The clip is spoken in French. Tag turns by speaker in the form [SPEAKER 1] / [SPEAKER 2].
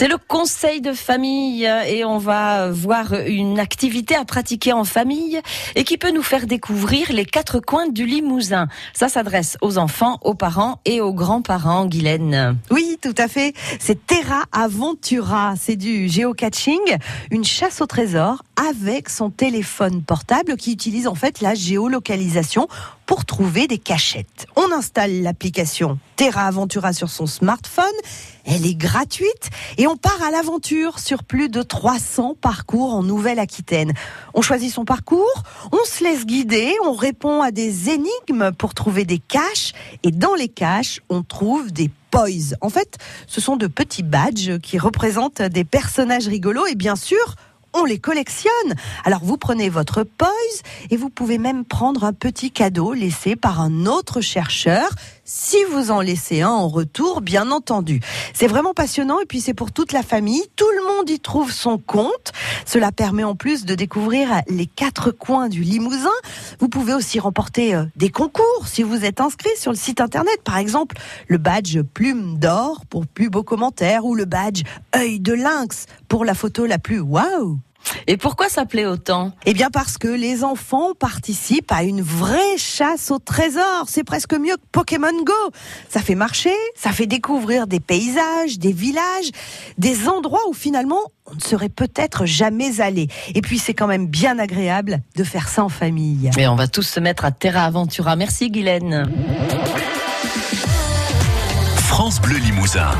[SPEAKER 1] C'est le conseil de famille et on va voir une activité à pratiquer en famille et qui peut nous faire découvrir les quatre coins du Limousin. Ça s'adresse aux enfants, aux parents et aux grands-parents, Guylaine.
[SPEAKER 2] Oui, tout à fait. C'est Terra Aventura. C'est du géocaching, une chasse au trésor avec son téléphone portable qui utilise en fait la géolocalisation pour trouver des cachettes. On installe l'application Terra Aventura sur son smartphone. Elle est gratuite et on part à l'aventure sur plus de 300 parcours en Nouvelle-Aquitaine. On choisit son parcours, on se laisse guider, on répond à des énigmes pour trouver des caches et dans les caches, on trouve des poise. En fait, ce sont de petits badges qui représentent des personnages rigolos et bien sûr, on les collectionne. Alors vous prenez votre poise et vous pouvez même prendre un petit cadeau laissé par un autre chercheur, si vous en laissez un en retour, bien entendu. C'est vraiment passionnant et puis c'est pour toute la famille. Tout le monde y trouve son compte. Cela permet en plus de découvrir les quatre coins du Limousin. Vous pouvez aussi remporter euh, des concours si vous êtes inscrit sur le site internet. Par exemple, le badge plume d'or pour plus beaux commentaires ou le badge œil de lynx pour la photo la plus waouh.
[SPEAKER 1] Et pourquoi ça plaît autant
[SPEAKER 2] Eh bien parce que les enfants participent à une vraie chasse au trésor. C'est presque mieux que Pokémon Go. Ça fait marcher, ça fait découvrir des paysages, des villages, des endroits où finalement on ne serait peut-être jamais allé. Et puis c'est quand même bien agréable de faire ça en famille.
[SPEAKER 1] Mais on va tous se mettre à Terra Aventura. Merci Guylaine.
[SPEAKER 3] France Bleu Limousin.